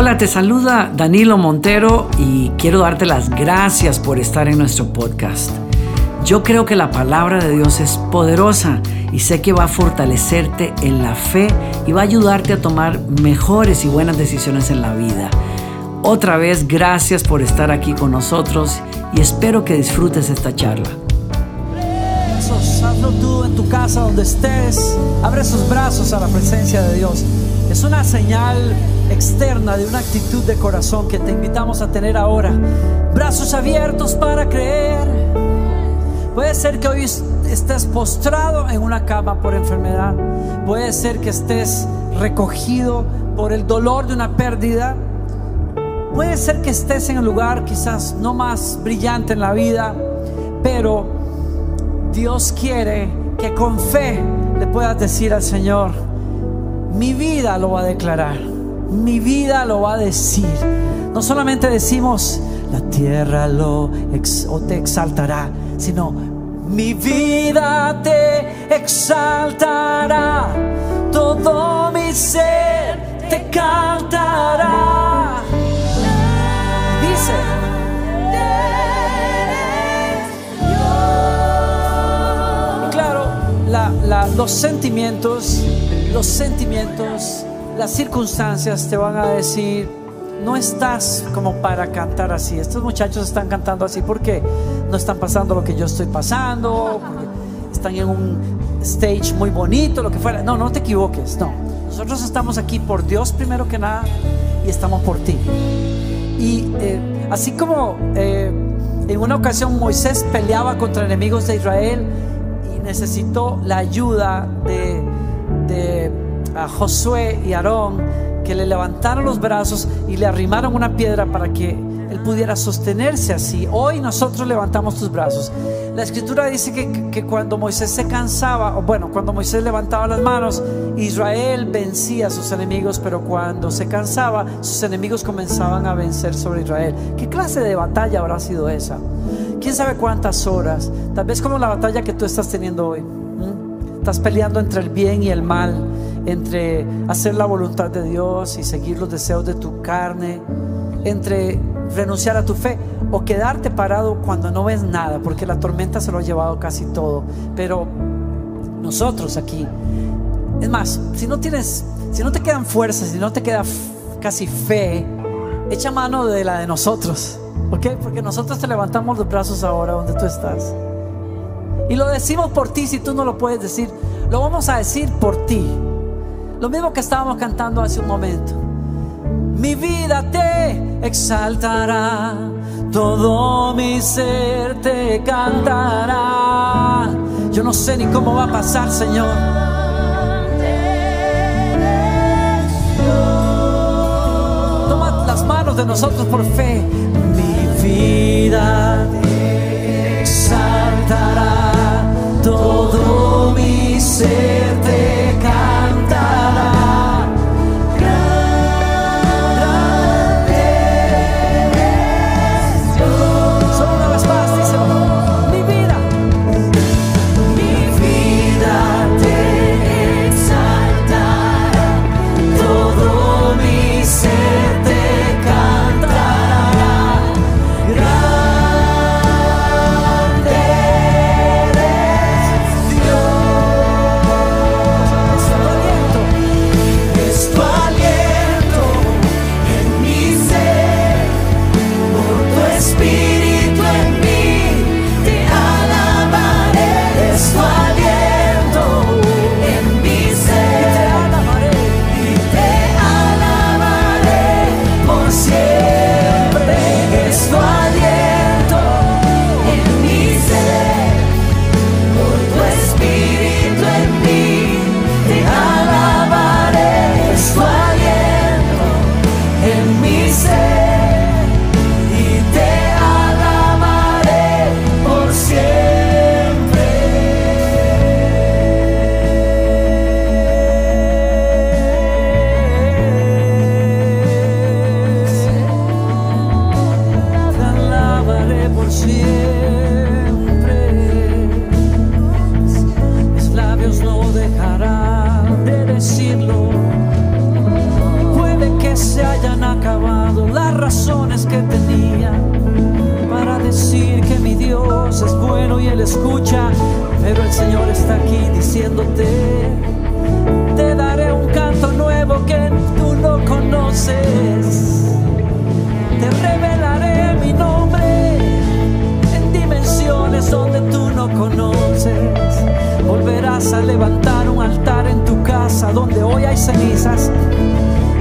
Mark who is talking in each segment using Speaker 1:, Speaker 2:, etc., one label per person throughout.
Speaker 1: Hola, te saluda Danilo Montero y quiero darte las gracias por estar en nuestro podcast. Yo creo que la palabra de Dios es poderosa y sé que va a fortalecerte en la fe y va a ayudarte a tomar mejores y buenas decisiones en la vida. Otra vez, gracias por estar aquí con nosotros y espero que disfrutes esta charla.
Speaker 2: Hazlo tú en tu casa donde estés. Abre sus brazos a la presencia de Dios. Es una señal externa de una actitud de corazón que te invitamos a tener ahora. Brazos abiertos para creer. Puede ser que hoy estés postrado en una cama por enfermedad. Puede ser que estés recogido por el dolor de una pérdida. Puede ser que estés en el lugar quizás no más brillante en la vida, pero Dios quiere que con fe le puedas decir al Señor, mi vida lo va a declarar, mi vida lo va a decir. No solamente decimos, la tierra lo o te exaltará, sino mi vida te exaltará, todo mi ser te cantará. Dice, claro, los sentimientos, los sentimientos, las circunstancias te van a decir, no estás como para cantar así. Estos muchachos están cantando así porque no están pasando lo que yo estoy pasando, están en un stage muy bonito, lo que fuera. No, no te equivoques, no. Nosotros estamos aquí por Dios primero que nada y estamos por ti. Y eh, así como eh, en una ocasión Moisés peleaba contra enemigos de Israel y necesitó la ayuda de, Josué y Aarón, que le levantaron los brazos y le arrimaron una piedra para que él pudiera sostenerse así. Hoy nosotros levantamos tus brazos. La escritura dice que, que, cuando Moisés se cansaba, o bueno, cuando Moisés levantaba las manos, Israel vencía a sus enemigos, pero cuando se cansaba, sus enemigos comenzaban a vencer sobre Israel. ¿Qué clase de batalla habrá sido esa? ¿Quién sabe cuántas horas? Tal vez como la batalla que tú estás teniendo hoy. Estás peleando entre el bien y el mal entre hacer la voluntad de Dios y seguir los deseos de tu carne, entre renunciar a tu fe o quedarte parado cuando no ves nada, porque la tormenta se lo ha llevado casi todo. Pero nosotros aquí, es más, si no tienes, si no te quedan fuerzas, si no te queda casi fe, echa mano de la de nosotros, ¿ok? Porque nosotros te levantamos los brazos ahora donde tú estás. Y lo decimos por ti si tú no lo puedes decir. Lo vamos a decir por ti. Lo mismo que estábamos cantando hace un momento. Mi vida te exaltará, todo mi ser te cantará. Yo no sé ni cómo va a pasar, Señor. Toma las manos de nosotros por fe. Mi vida te exaltará, todo mi ser te hayan y Él escucha, pero el Señor está aquí diciéndote, te daré un canto nuevo que tú no conoces, te revelaré mi nombre en dimensiones donde tú no conoces, volverás a levantar un altar en tu casa donde hoy hay cenizas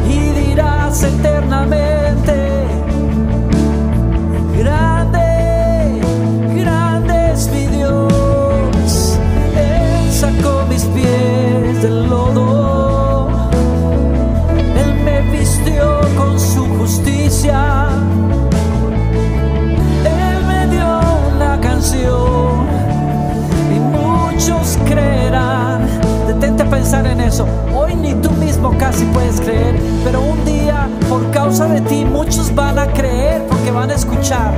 Speaker 2: y dirás eternamente, eso. Hoy ni tú mismo casi puedes creer, pero un día por causa de ti muchos van a creer porque van a escuchar.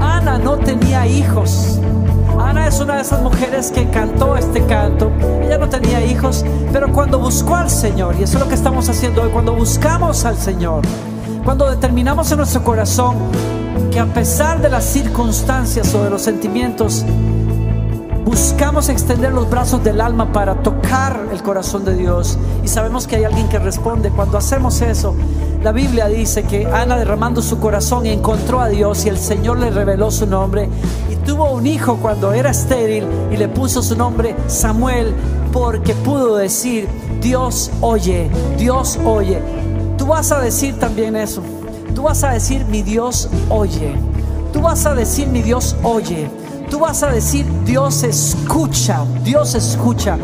Speaker 2: Ana no tenía hijos. Ana es una de esas mujeres que cantó este canto. Ella no tenía hijos, pero cuando buscó al Señor, y eso es lo que estamos haciendo hoy, cuando buscamos al Señor, cuando determinamos en nuestro corazón que a pesar de las circunstancias o de los sentimientos, buscamos extender los brazos del alma para tocar el corazón de Dios y sabemos que hay alguien que responde. Cuando hacemos eso, la Biblia dice que Ana derramando su corazón encontró a Dios y el Señor le reveló su nombre y tuvo un hijo cuando era estéril y le puso su nombre Samuel porque pudo decir, Dios oye, Dios oye. Tú vas a decir también eso. Tú vas a decir, mi Dios oye. Tú vas a decir, mi Dios oye. Tú vas a decir, Dios escucha, Dios escucha.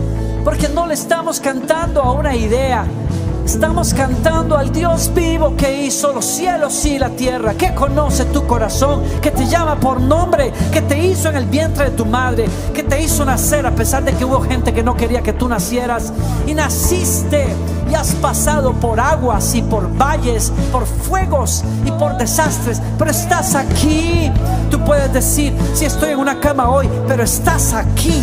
Speaker 2: Porque no le estamos cantando a una idea. Estamos cantando al Dios vivo que hizo los cielos y la tierra, que conoce tu corazón, que te llama por nombre, que te hizo en el vientre de tu madre, que te hizo nacer a pesar de que hubo gente que no quería que tú nacieras. Y naciste has pasado por aguas y por valles, por fuegos y por desastres, pero estás aquí. Tú puedes decir, si estoy en una cama hoy, pero estás aquí.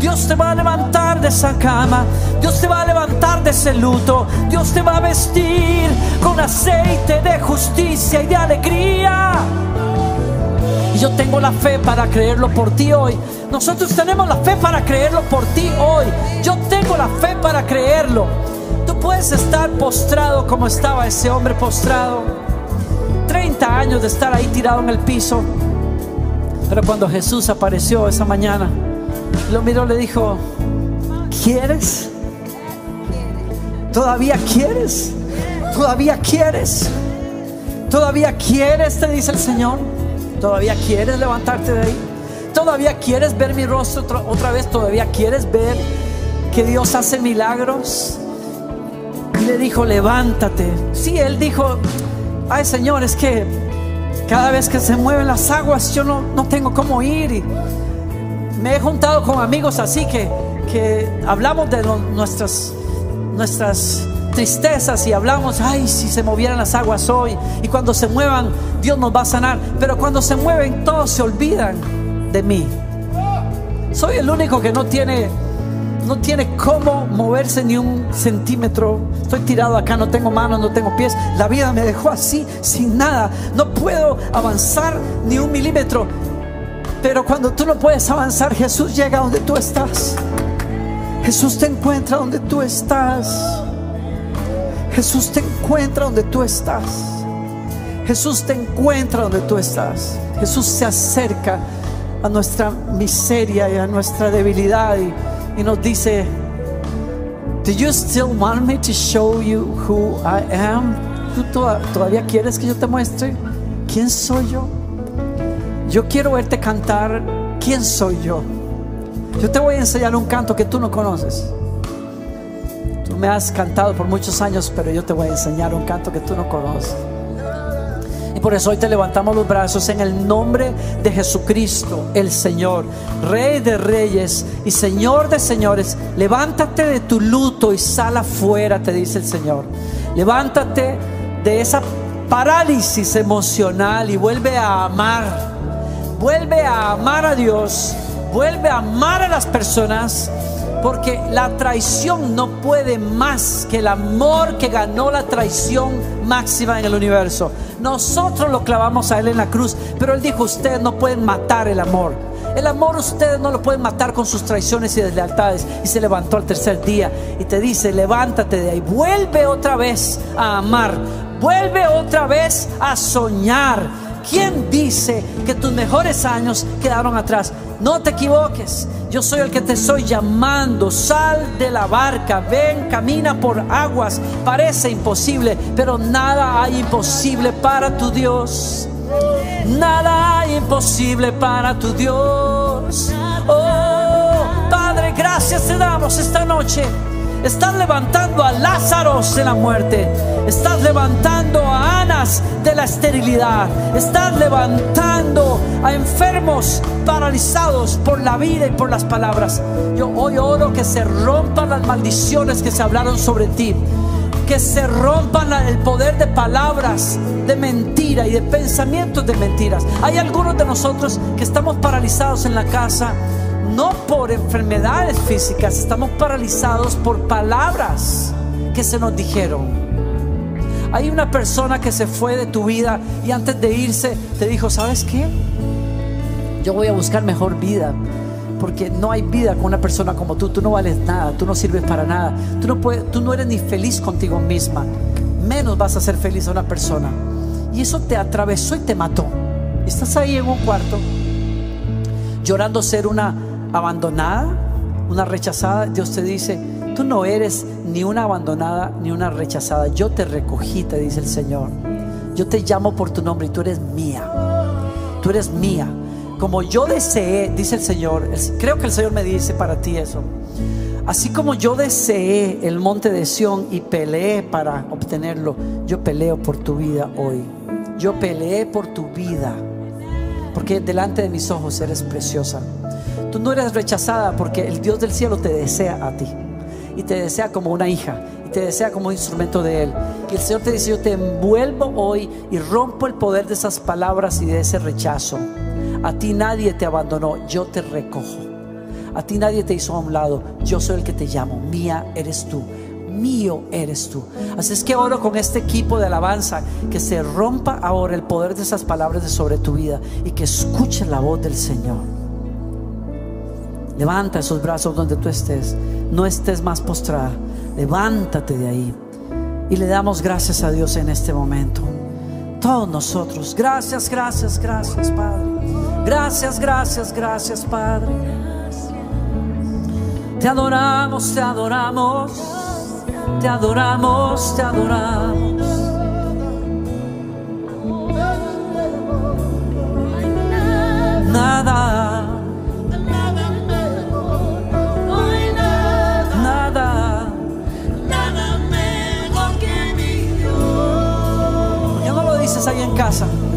Speaker 2: Dios te va a levantar de esa cama, Dios te va a levantar de ese luto, Dios te va a vestir con aceite de justicia y de alegría. Y yo tengo la fe para creerlo por ti hoy. Nosotros tenemos la fe para creerlo por ti hoy. Yo tengo la fe para creerlo. Puedes estar postrado como estaba ese hombre postrado. 30 años de estar ahí tirado en el piso. Pero cuando Jesús apareció esa mañana, lo miró, le dijo, ¿quieres? ¿Todavía quieres? ¿Todavía quieres? ¿Todavía quieres? Te dice el Señor. ¿Todavía quieres levantarte de ahí? ¿Todavía quieres ver mi rostro otra vez? ¿Todavía quieres ver que Dios hace milagros? Le dijo, levántate. Sí, él dijo, ay Señor, es que cada vez que se mueven las aguas yo no, no tengo cómo ir. Y me he juntado con amigos así que, que hablamos de nuestras, nuestras tristezas y hablamos, ay, si se movieran las aguas hoy y cuando se muevan Dios nos va a sanar, pero cuando se mueven todos se olvidan de mí. Soy el único que no tiene no tiene cómo moverse ni un centímetro. Estoy tirado acá, no tengo manos, no tengo pies. La vida me dejó así, sin nada. No puedo avanzar ni un milímetro. Pero cuando tú no puedes avanzar, Jesús llega donde tú estás. Jesús te encuentra donde tú estás. Jesús te encuentra donde tú estás. Jesús te encuentra donde tú estás. Jesús se acerca a nuestra miseria y a nuestra debilidad y nos dice, Do you still want me to show you who I am? ¿Tú toda- todavía quieres que yo te muestre quién soy yo? Yo quiero verte cantar quién soy yo. Yo te voy a enseñar un canto que tú no conoces. Tú me has cantado por muchos años, pero yo te voy a enseñar un canto que tú no conoces. Y por eso hoy te levantamos los brazos en el nombre de Jesucristo, el Señor, Rey de reyes y Señor de señores. Levántate de tu luto y sal afuera, te dice el Señor. Levántate de esa parálisis emocional y vuelve a amar. Vuelve a amar a Dios. Vuelve a amar a las personas. Porque la traición no puede más que el amor que ganó la traición máxima en el universo. Nosotros lo clavamos a Él en la cruz, pero Él dijo, ustedes no pueden matar el amor. El amor ustedes no lo pueden matar con sus traiciones y deslealtades. Y se levantó al tercer día y te dice, levántate de ahí, vuelve otra vez a amar, vuelve otra vez a soñar. ¿Quién dice que tus mejores años quedaron atrás? No te equivoques. Yo soy el que te estoy llamando. Sal de la barca. Ven, camina por aguas. Parece imposible, pero nada hay imposible para tu Dios. Nada hay imposible para tu Dios. Oh, Padre, gracias te damos esta noche. Estás levantando a Lázaro de la muerte. Estás levantando a Anas de la esterilidad. Estás levantando a enfermos paralizados por la vida y por las palabras. Yo hoy oro que se rompan las maldiciones que se hablaron sobre ti. Que se rompan el poder de palabras de mentira y de pensamientos de mentiras. Hay algunos de nosotros que estamos paralizados en la casa no por enfermedades físicas, estamos paralizados por palabras que se nos dijeron. Hay una persona que se fue de tu vida y antes de irse te dijo, ¿sabes qué? Yo voy a buscar mejor vida. Porque no hay vida con una persona como tú. Tú no vales nada, tú no sirves para nada. Tú no, puedes, tú no eres ni feliz contigo misma. Menos vas a ser feliz a una persona. Y eso te atravesó y te mató. Estás ahí en un cuarto llorando ser una abandonada, una rechazada, Dios te dice, tú no eres ni una abandonada ni una rechazada. Yo te recogí, te dice el Señor. Yo te llamo por tu nombre y tú eres mía. Tú eres mía. Como yo deseé, dice el Señor, creo que el Señor me dice para ti eso. Así como yo deseé el monte de Sión y peleé para obtenerlo, yo peleo por tu vida hoy. Yo peleé por tu vida. Porque delante de mis ojos eres preciosa. Tú no eres rechazada porque el Dios del cielo te desea a ti. Y te desea como una hija. Y te desea como un instrumento de Él. Y el Señor te dice, yo te envuelvo hoy y rompo el poder de esas palabras y de ese rechazo. A ti nadie te abandonó, yo te recojo. A ti nadie te hizo a un lado, yo soy el que te llamo. Mía eres tú mío eres tú. Así es que oro con este equipo de alabanza que se rompa ahora el poder de esas palabras de sobre tu vida y que escuche la voz del Señor. Levanta esos brazos donde tú estés. No estés más postrada. Levántate de ahí. Y le damos gracias a Dios en este momento. Todos nosotros. Gracias, gracias, gracias, Padre. Gracias, gracias, gracias, Padre. Te adoramos, te adoramos. Te adoramos, te adoramos. Nada casa.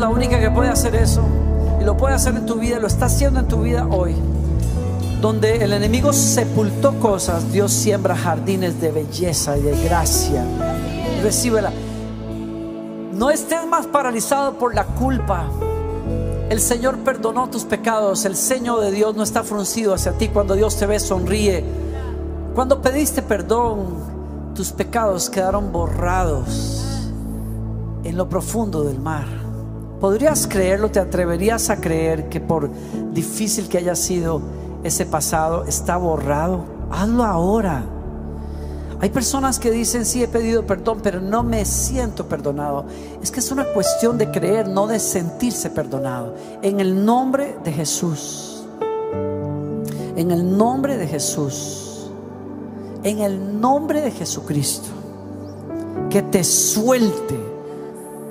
Speaker 2: La única que puede hacer eso, y lo puede hacer en tu vida, lo está haciendo en tu vida hoy. Donde el enemigo sepultó cosas, Dios siembra jardines de belleza y de gracia. Recíbela. No estés más paralizado por la culpa. El Señor perdonó tus pecados. El ceño de Dios no está fruncido hacia ti. Cuando Dios te ve, sonríe. Cuando pediste perdón, tus pecados quedaron borrados en lo profundo del mar. ¿Podrías creerlo? ¿Te atreverías a creer que por difícil que haya sido ese pasado, está borrado? Hazlo ahora. Hay personas que dicen, sí, he pedido perdón, pero no me siento perdonado. Es que es una cuestión de creer, no de sentirse perdonado. En el nombre de Jesús. En el nombre de Jesús. En el nombre de Jesucristo. Que te suelte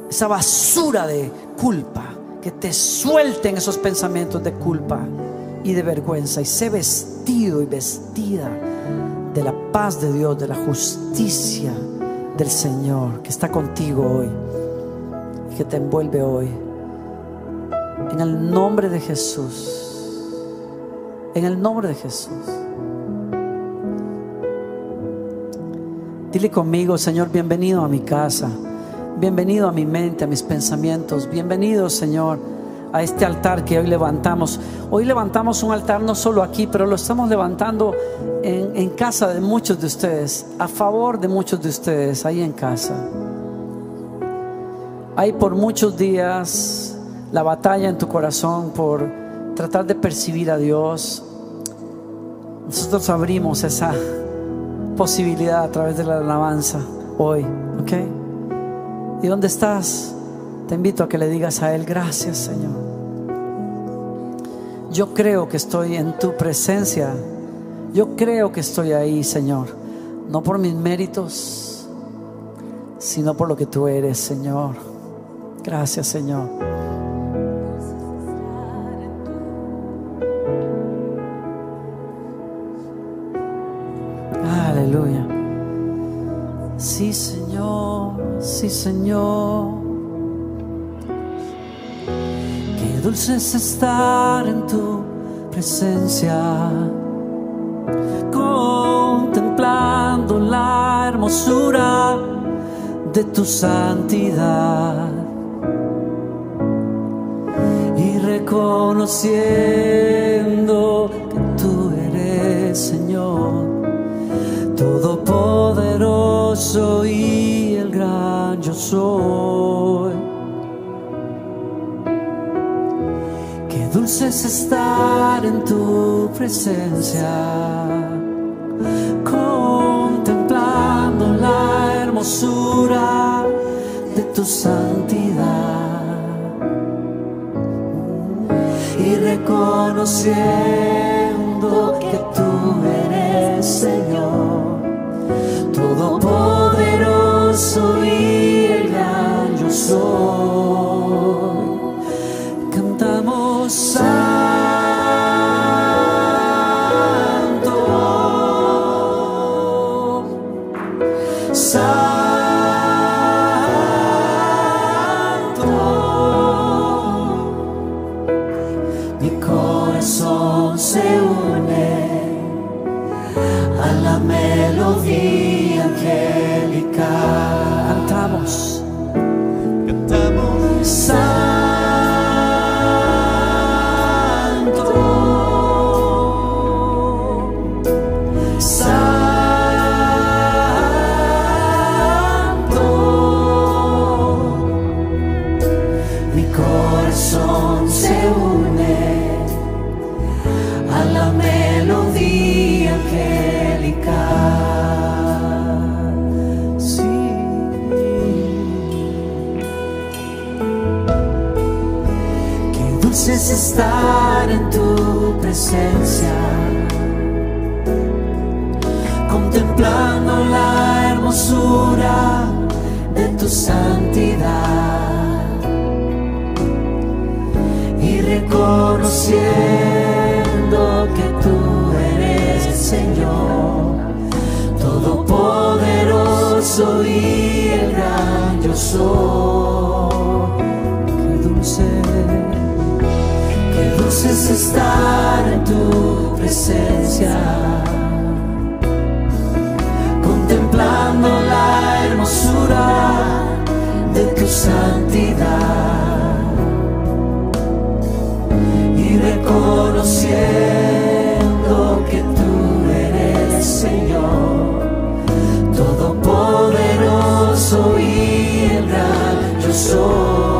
Speaker 2: esa basura de culpa. Que te suelten esos pensamientos de culpa y de vergüenza. Y sé vestido y vestida de la paz de Dios, de la justicia del Señor que está contigo hoy y que te envuelve hoy. En el nombre de Jesús. En el nombre de Jesús. Dile conmigo, Señor, bienvenido a mi casa. Bienvenido a mi mente, a mis pensamientos. Bienvenido, Señor a este altar que hoy levantamos. Hoy levantamos un altar no solo aquí, pero lo estamos levantando en, casa de muchos de ustedes, a favor de muchos de ustedes ahí en casa. Hay por muchos días la batalla en tu corazón por tratar de percibir a Dios. Nosotros abrimos esa posibilidad a través de la alabanza hoy, ¿ok? ¿Y dónde estás? Te invito a que le digas a Él, gracias Señor. Yo creo que estoy en tu presencia. Yo creo que estoy ahí, Señor. No por mis méritos, sino por lo que tú eres, Señor. Gracias, Señor. Aleluya. Sí, Señor. Sí, Señor. dulce es estar en tu presencia, contemplando la hermosura de tu santidad y reconociendo que tú eres Señor, todopoderoso y soy. dulce es estar en tu presencia, contemplando la hermosura de tu santidad y reconociendo que tú eres Señor, todopoderoso y el gran yo todopoderoso y el gran yo soy. Dulce,
Speaker 3: Qué dulce es estar en tu presencia, contemplando la hermosura de tu santidad. Y reconociendo que tú eres Señor, todopoderoso y el gran yo soy.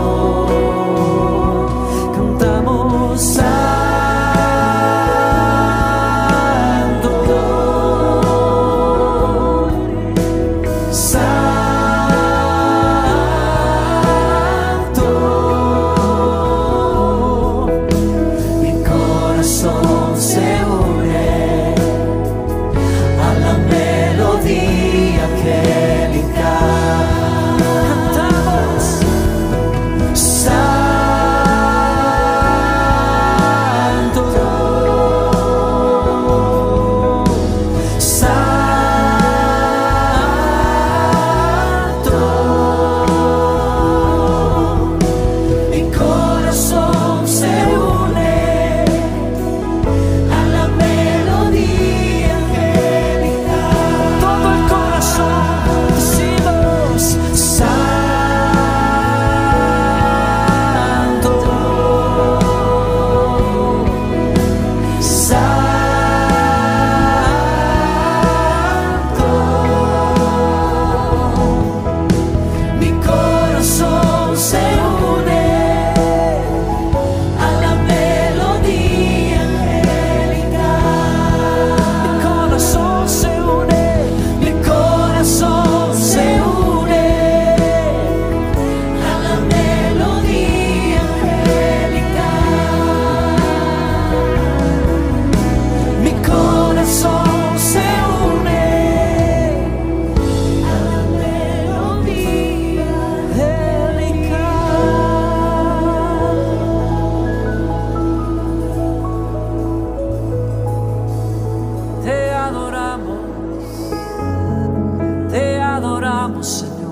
Speaker 2: Señor.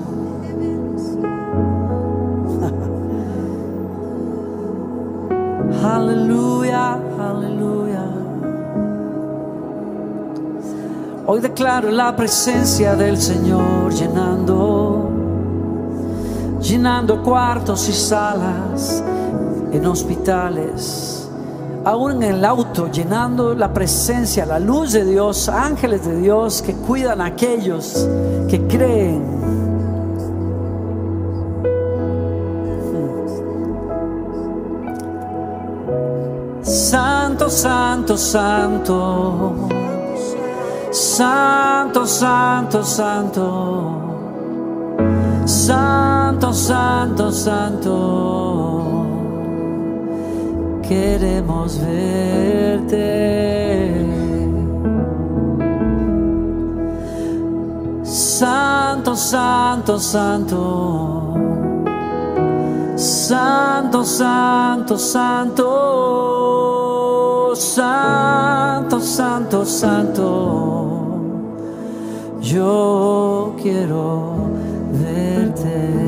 Speaker 2: Aleluya, aleluya. Hoy declaro la presencia del Señor llenando, llenando cuartos y salas en hospitales, aún en el auto, llenando la presencia, la luz de Dios, ángeles de Dios que cuidan a aquellos que creen. Santo, santo, santo. Santo, santo, santo. Santo, santo, santo. Queremos verte. Santo, santo, santo. Santo, santo, santo, santo, santo, santo, yo quiero verte.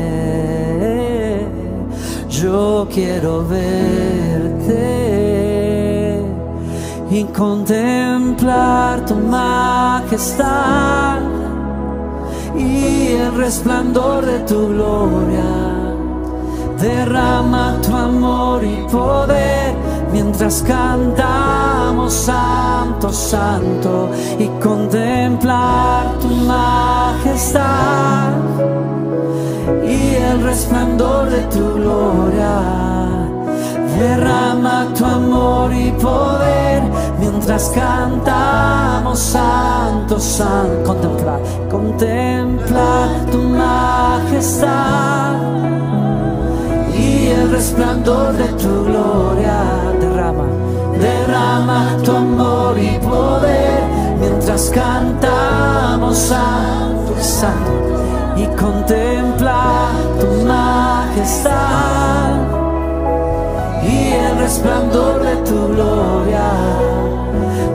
Speaker 2: Yo quiero verte y contemplar tu majestad y el resplandor de tu gloria. Derrama tu amor y poder mientras cantamos Santo, Santo y contemplar tu majestad el resplandor de tu gloria. Derrama tu amor y poder mientras cantamos santo, santo, contemplar, contemplar tu majestad y el resplandor de tu gloria derrama, derrama tu amor y poder mientras cantamos santo, santo y contemplar tu majestad y el resplandor de tu gloria.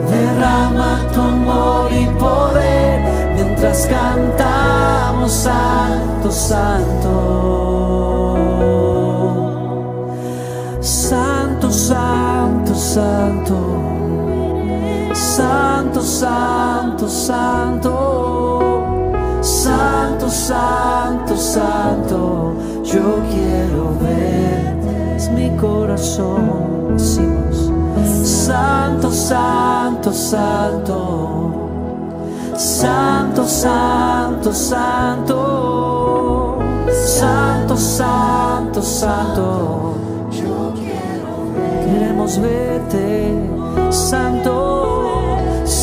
Speaker 2: Derrama tu amor y poder mientras cantamos santo, santo. Santo, santo, santo. Santo, santo, santo. Santo, santo, santo. Yo quiero verte, es mi corazón. Decimos, Santo, santo, santo. Santo, santo, santo. Santo, santo, santo. Queremos verte, santo,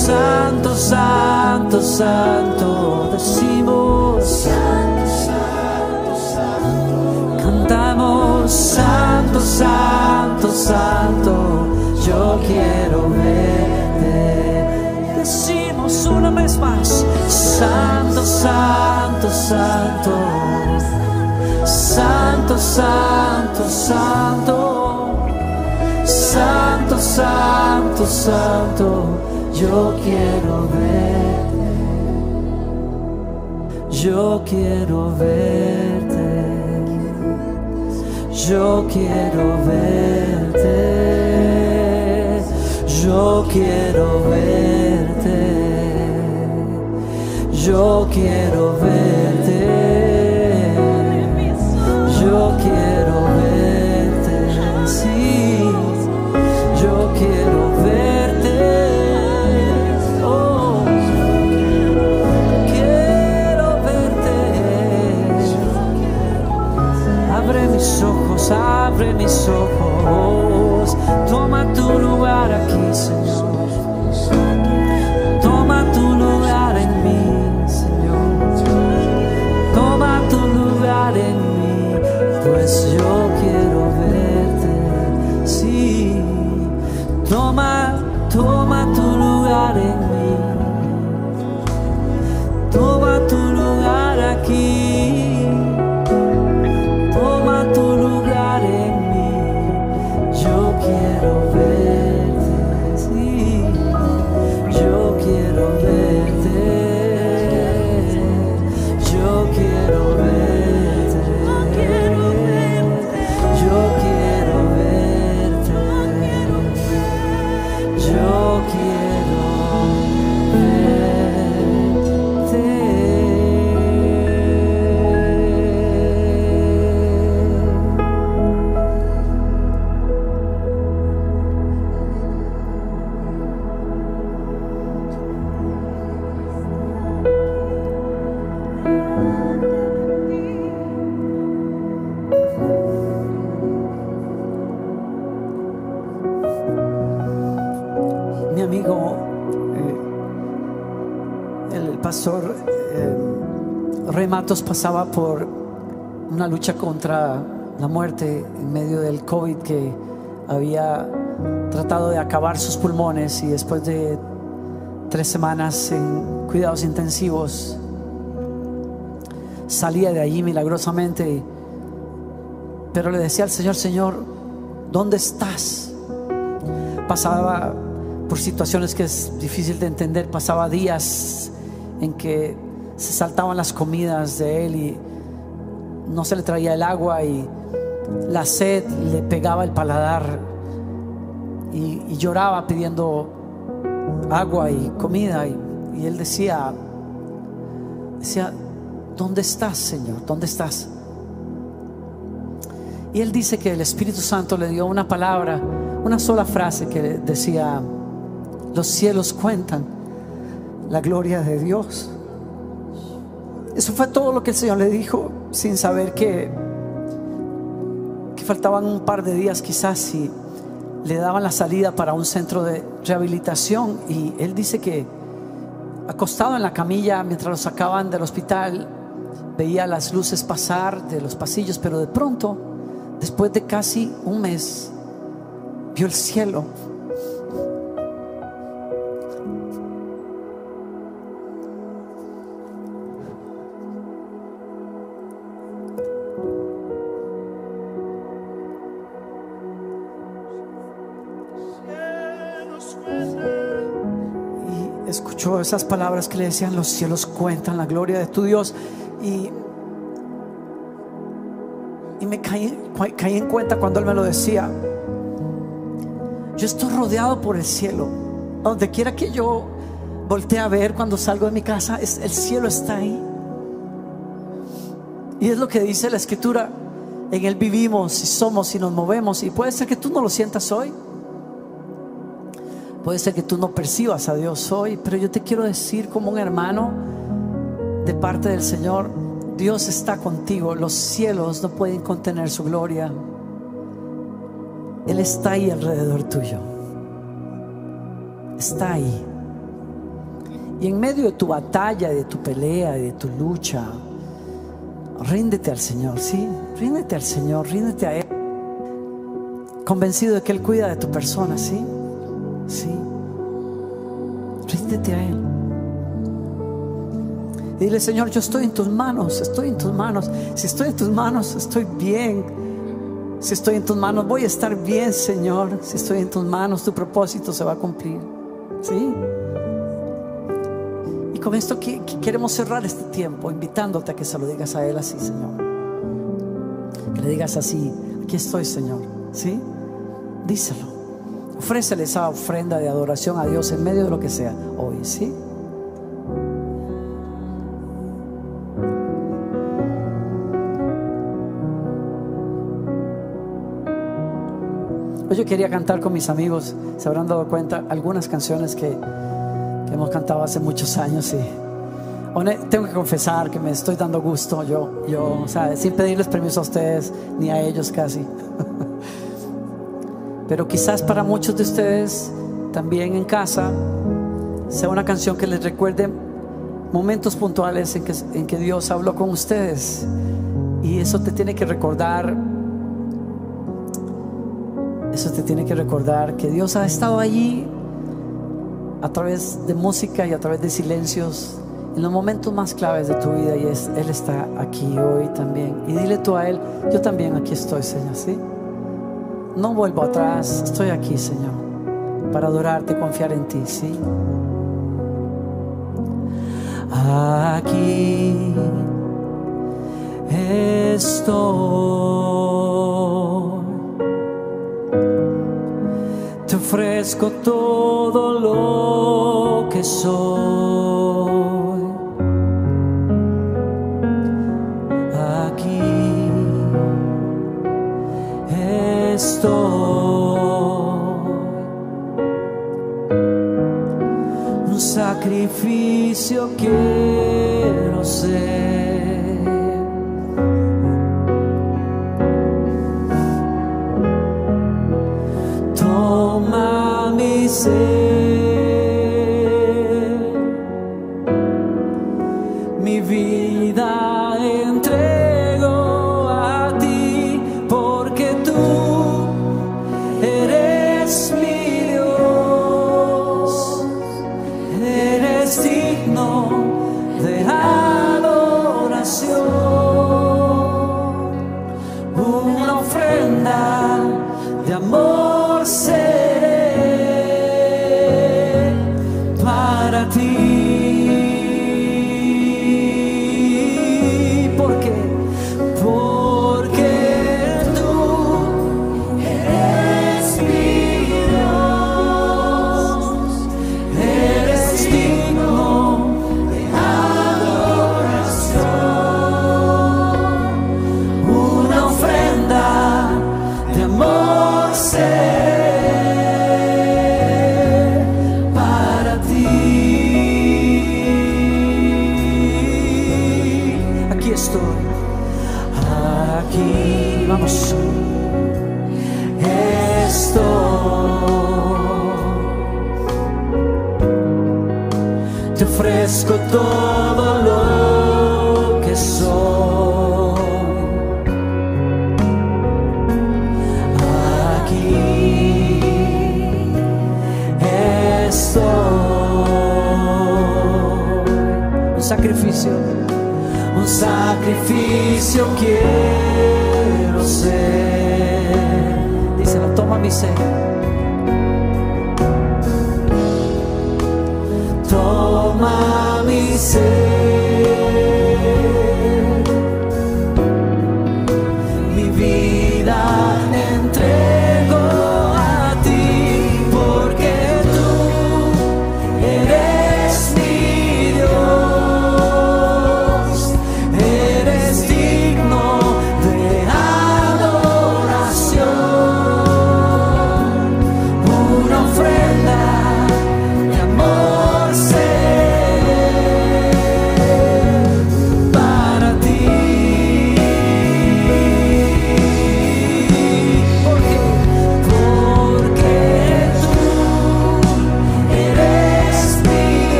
Speaker 2: santo, santo, santo. Decimos, santo, santo, santo. Cantamos, santo, santo, santo. Yo quiero verte. Decimos una vez más, santo, santo, santo. Santo, santo, santo. Santo, santo, santo, yo quiero verte. Yo quiero verte. Yo quiero verte. Yo quiero verte. Yo quiero verte. Ojos, abre mis ojos. Toma tu lugar aquí, Señor. Toma tu lugar en mí, Señor. Toma tu lugar en mí, pues yo quiero Pasaba por una lucha contra la muerte en medio del COVID que había tratado de acabar sus pulmones y después de tres semanas en cuidados intensivos salía de allí milagrosamente. Pero le decía al Señor, Señor, ¿dónde estás? Pasaba por situaciones que es difícil de entender, pasaba días en que se saltaban las comidas de él y no se le traía el agua y la sed le pegaba el paladar y, lloraba pidiendo agua y comida y, y él decía, decía, ¿dónde estás Señor? ¿Dónde estás? Y él dice que el Espíritu Santo le dio una palabra, una sola frase que decía, los cielos cuentan la gloria de Dios. Eso fue todo lo que el Señor le dijo, sin saber que, faltaban un par de días quizás y le daban la salida para un centro de rehabilitación y él dice que acostado en la camilla mientras lo sacaban del hospital, veía las luces pasar de los pasillos, pero de pronto, después de casi un mes, vio el cielo. Esas palabras que le decían, los cielos cuentan la gloria de tu Dios. Y, y me caí, caí en cuenta cuando él me lo decía. Yo estoy rodeado por el cielo. Donde quiera que yo voltee a ver cuando salgo de mi casa, es, el cielo está ahí. Y es lo que dice la escritura. En Él vivimos y somos y nos movemos. Y puede ser que tú no lo sientas hoy. Puede ser que tú no percibas a Dios hoy. Pero yo te quiero decir como un hermano de parte del Señor. Dios está contigo. Los cielos no pueden contener su gloria. Él está ahí alrededor tuyo. Está ahí. Y en medio de tu batalla, de tu pelea, de tu lucha, ríndete al Señor, ¿sí? Ríndete al Señor, ríndete a Él. Convencido de que Él cuida de tu persona, ¿sí? Sí. A Él. Y dile, Señor, yo estoy en tus manos, estoy en tus manos. Si estoy en tus manos, estoy bien. Si estoy en tus manos, voy a estar bien, Señor. Si estoy en tus manos, tu propósito se va a cumplir. ¿Sí? Y con esto queremos cerrar este tiempo, invitándote a que se lo digas a Él así, Señor. Que le digas así, aquí estoy, Señor. ¿Sí? Díselo. Ofrécele esa ofrenda de adoración a Dios en medio de lo que sea hoy, ¿sí? Pues yo quería cantar con mis amigos, se habrán dado cuenta, algunas canciones que, que hemos cantado hace muchos años y tengo que confesar que me estoy dando gusto yo, yo, o sea, sin pedirles permiso a ustedes ni a ellos casi. Pero quizás para muchos de ustedes también en casa sea una canción que les recuerde momentos puntuales en que, Dios habló con ustedes. Y eso te tiene que recordar eso te tiene que recordar que Dios ha estado allí a través de música y a través de silencios en los momentos más claves de tu vida y es, Él está aquí hoy también. Y dile tú a Él, yo también aquí estoy, Señor, ¿sí? No vuelvo atrás, estoy aquí, Señor, para adorarte, confiar en ti, ¿sí? Aquí estoy. Te ofrezco todo lo que soy. Sacrificio quiero ser. Mi sacrificio
Speaker 3: quiero ser.
Speaker 2: Díselo, toma mi ser.
Speaker 3: Toma mi ser.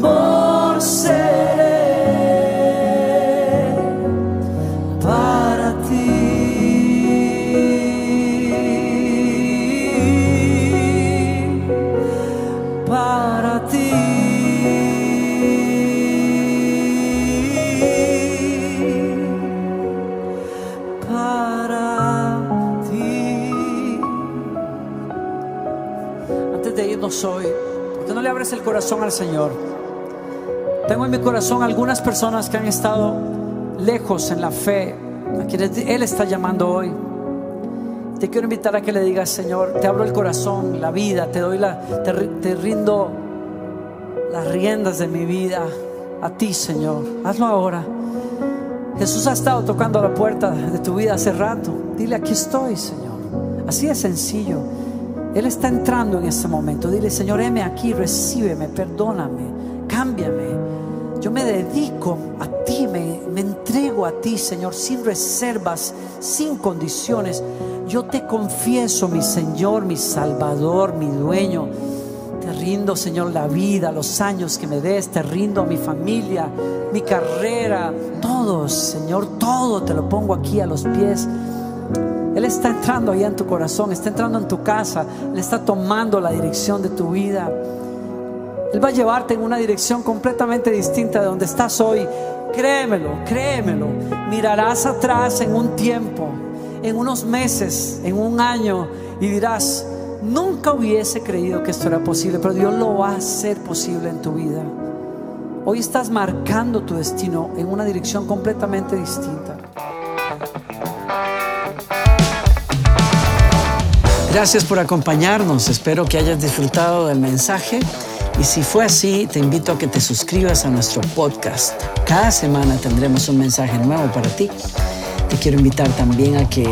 Speaker 3: Para ti, para ti. Para ti.
Speaker 2: antes de irnos hoy, ¿por no le abres el corazón al Señor? Tengo en mi corazón algunas personas que han estado lejos en la fe, a quienes Él está llamando hoy. Te quiero invitar a que le digas, Señor, te abro el corazón, la vida, te doy la, te, ri- te rindo las riendas de mi vida a ti, Señor. Hazlo ahora. Jesús ha estado tocando la puerta de tu vida hace rato. Dile, aquí estoy, Señor. Así de sencillo. Él está entrando en este momento. Dile, Señor, heme aquí, recíbeme, perdóname, cámbiame. Yo me dedico a ti, me, me entrego a ti, Señor, sin reservas, sin condiciones. Yo te confieso, mi Señor, mi Salvador, mi dueño. Te rindo, Señor, la vida, los años que me des. Te rindo mi familia, mi carrera, todo, Señor, todo te lo pongo aquí a los pies. Él está entrando allá en tu corazón, está entrando en tu casa, Él está tomando la dirección de tu vida. Él va a llevarte en una dirección completamente distinta de donde estás hoy. Créemelo, créemelo. Mirarás atrás en un tiempo, en unos meses, en un año y dirás, nunca hubiese creído que esto era posible, pero Dios lo va a hacer posible en tu vida. Hoy estás marcando tu destino en una dirección completamente distinta. Gracias por acompañarnos. Espero que hayas disfrutado del mensaje
Speaker 1: Y si fue así, te invito a que te suscribas a nuestro podcast. Cada semana tendremos un mensaje nuevo para ti. Te quiero invitar también a que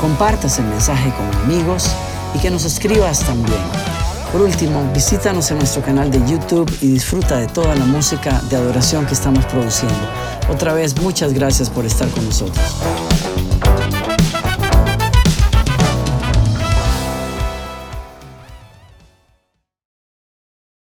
Speaker 1: compartas el mensaje con amigos y que nos escribas también. Por último, visítanos en nuestro canal de YouTube y disfruta de toda la música de adoración que estamos produciendo. Otra vez, muchas gracias por estar con nosotros.